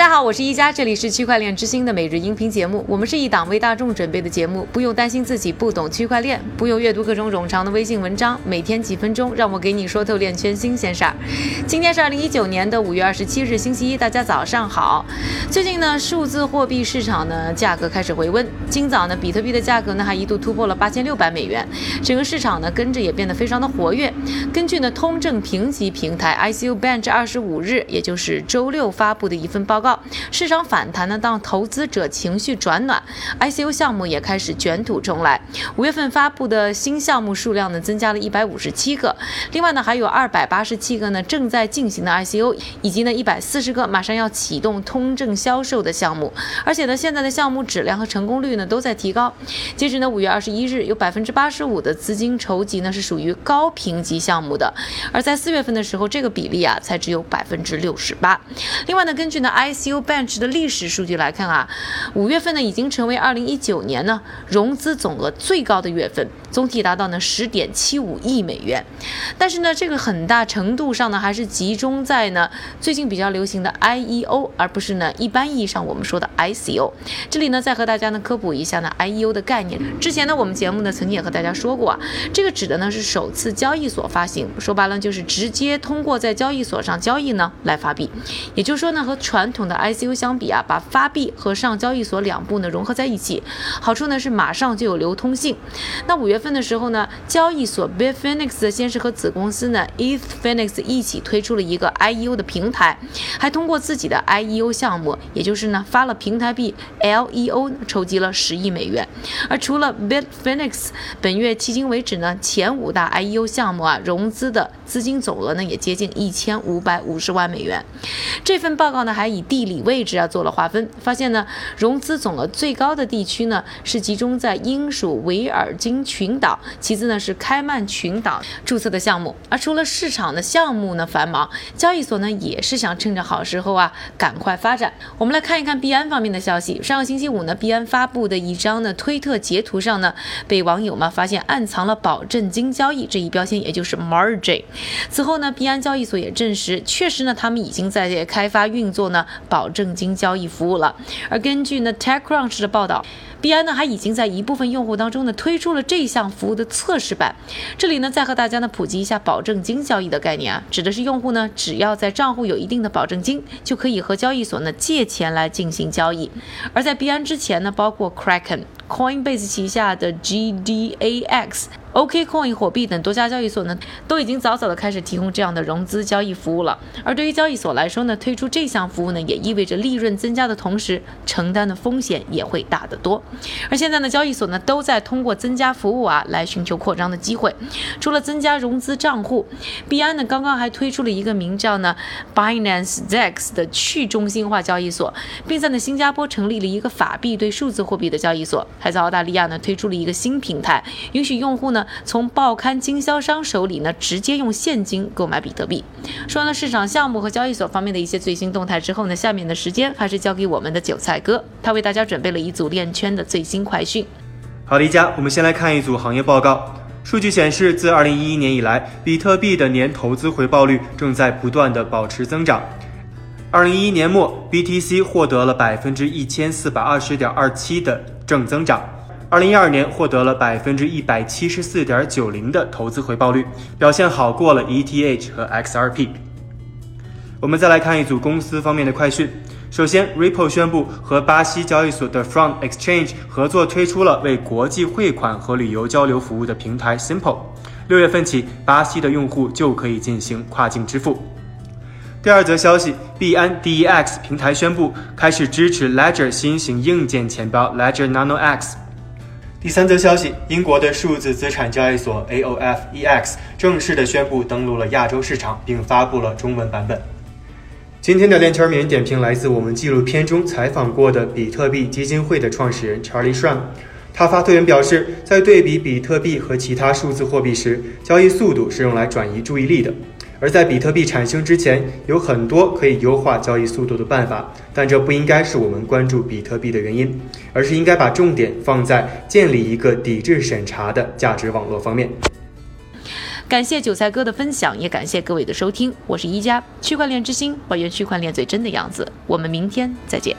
大家好，我是一加，这里是区块链之星的每日音频节目。我们是一档为大众准备的节目，不用担心自己不懂区块链，不用阅读各种冗长的微信文章，每天几分钟，让我给你说透链圈新鲜事儿。今天是二零一九年的五月二十七日，星期一，大家早上好。最近呢，数字货币市场呢价格开始回温，今早呢，比特币的价格呢还一度突破了八千六百美元，整个市场呢跟着也变得非常的活跃。根据呢通证评级平台 ICU Bench 二十五日，也就是周六发布的一份报告。市场反弹呢，当投资者情绪转暖，ICO 项目也开始卷土重来。五月份发布的新项目数量呢，增加了一百五十七个，另外呢，还有二百八十七个呢正在进行的 ICO，以及呢一百四十个马上要启动通证销售的项目。而且呢，现在的项目质量和成功率呢都在提高。截止呢五月二十一日，有百分之八十五的资金筹集呢是属于高评级项目的，而在四月份的时候，这个比例啊才只有百分之六十八。另外呢，根据呢 IC ICO Bench 的历史数据来看啊，五月份呢已经成为二零一九年呢融资总额最高的月份，总体达到呢十点七五亿美元。但是呢，这个很大程度上呢还是集中在呢最近比较流行的 IEO，而不是呢一般意义上我们说的 ICO。这里呢再和大家呢科普一下呢 IEO 的概念。之前呢我们节目呢曾经也和大家说过啊，这个指的呢是首次交易所发行，说白了就是直接通过在交易所上交易呢来发币。也就是说呢和传统的 I C U 相比啊，把发币和上交易所两步呢融合在一起，好处呢是马上就有流通性。那五月份的时候呢，交易所 Bitfinex 先是和子公司呢 ETHFinex 一起推出了一个 IEO 的平台，还通过自己的 IEO 项目，也就是呢发了平台币 LEO，筹集了十亿美元。而除了 Bitfinex，本月迄今为止呢，前五大 IEO 项目啊融资的资金总额呢也接近一千五百五十万美元。这份报告呢还以地理位置啊做了划分，发现呢融资总额最高的地区呢是集中在英属维尔京群岛，其次呢是开曼群岛注册的项目。而除了市场的项目呢繁忙，交易所呢也是想趁着好时候啊赶快发展。我们来看一看币安方面的消息。上个星期五呢，币安发布的一张呢推特截图上呢，被网友嘛发现暗藏了保证金交易这一标签，也就是 margin。此后呢，币安交易所也证实，确实呢他们已经在开发运作呢保证金交易服务了。而根据呢 TechCrunch 的报道，币安呢还已经在一部分用户当中呢推出了这项服务的测试版。这里呢再和大家呢普及一下保证金交易的概念啊，指的是用户呢只要在账户有一定的保证金，就可以和交易所呢借钱来进行交易。而在币安之前呢，包括 Kraken、Coinbase 旗下的 GDAX。OKCoin 火币等多家交易所呢，都已经早早的开始提供这样的融资交易服务了。而对于交易所来说呢，推出这项服务呢，也意味着利润增加的同时，承担的风险也会大得多。而现在呢，交易所呢都在通过增加服务啊，来寻求扩张的机会。除了增加融资账户，币安呢刚刚还推出了一个名叫呢 Binance Zex 的去中心化交易所，并在呢新加坡成立了一个法币对数字货币的交易所，还在澳大利亚呢推出了一个新平台，允许用户呢。从报刊经销商手里呢，直接用现金购买比特币。说完了市场项目和交易所方面的一些最新动态之后呢，下面的时间还是交给我们的韭菜哥，他为大家准备了一组链圈的最新快讯。好的，一家，我们先来看一组行业报告。数据显示，自2011年以来，比特币的年投资回报率正在不断的保持增长。2011年末，BTC 获得了百分之一千四百二十点二七的正增长。二零一二年获得了百分之一百七十四点九零的投资回报率，表现好过了 ETH 和 XRP。我们再来看一组公司方面的快讯。首先，Ripple 宣布和巴西交易所的 Front Exchange 合作，推出了为国际汇款和旅游交流服务的平台 Simple。六月份起，巴西的用户就可以进行跨境支付。第二则消息，币安 DEX 平台宣布开始支持 Ledger 新型硬件钱包 Ledger Nano X。第三则消息，英国的数字资产交易所 AOFEX 正式的宣布登陆了亚洲市场，并发布了中文版本。今天的链圈名人点评来自我们纪录片中采访过的比特币基金会的创始人 Charlie Shram。他发推文表示，在对比比特币和其他数字货币时，交易速度是用来转移注意力的。而在比特币产生之前，有很多可以优化交易速度的办法，但这不应该是我们关注比特币的原因，而是应该把重点放在建立一个抵制审查的价值网络方面。感谢韭菜哥的分享，也感谢各位的收听。我是一加，区块链之星，还原区块链最真的样子。我们明天再见。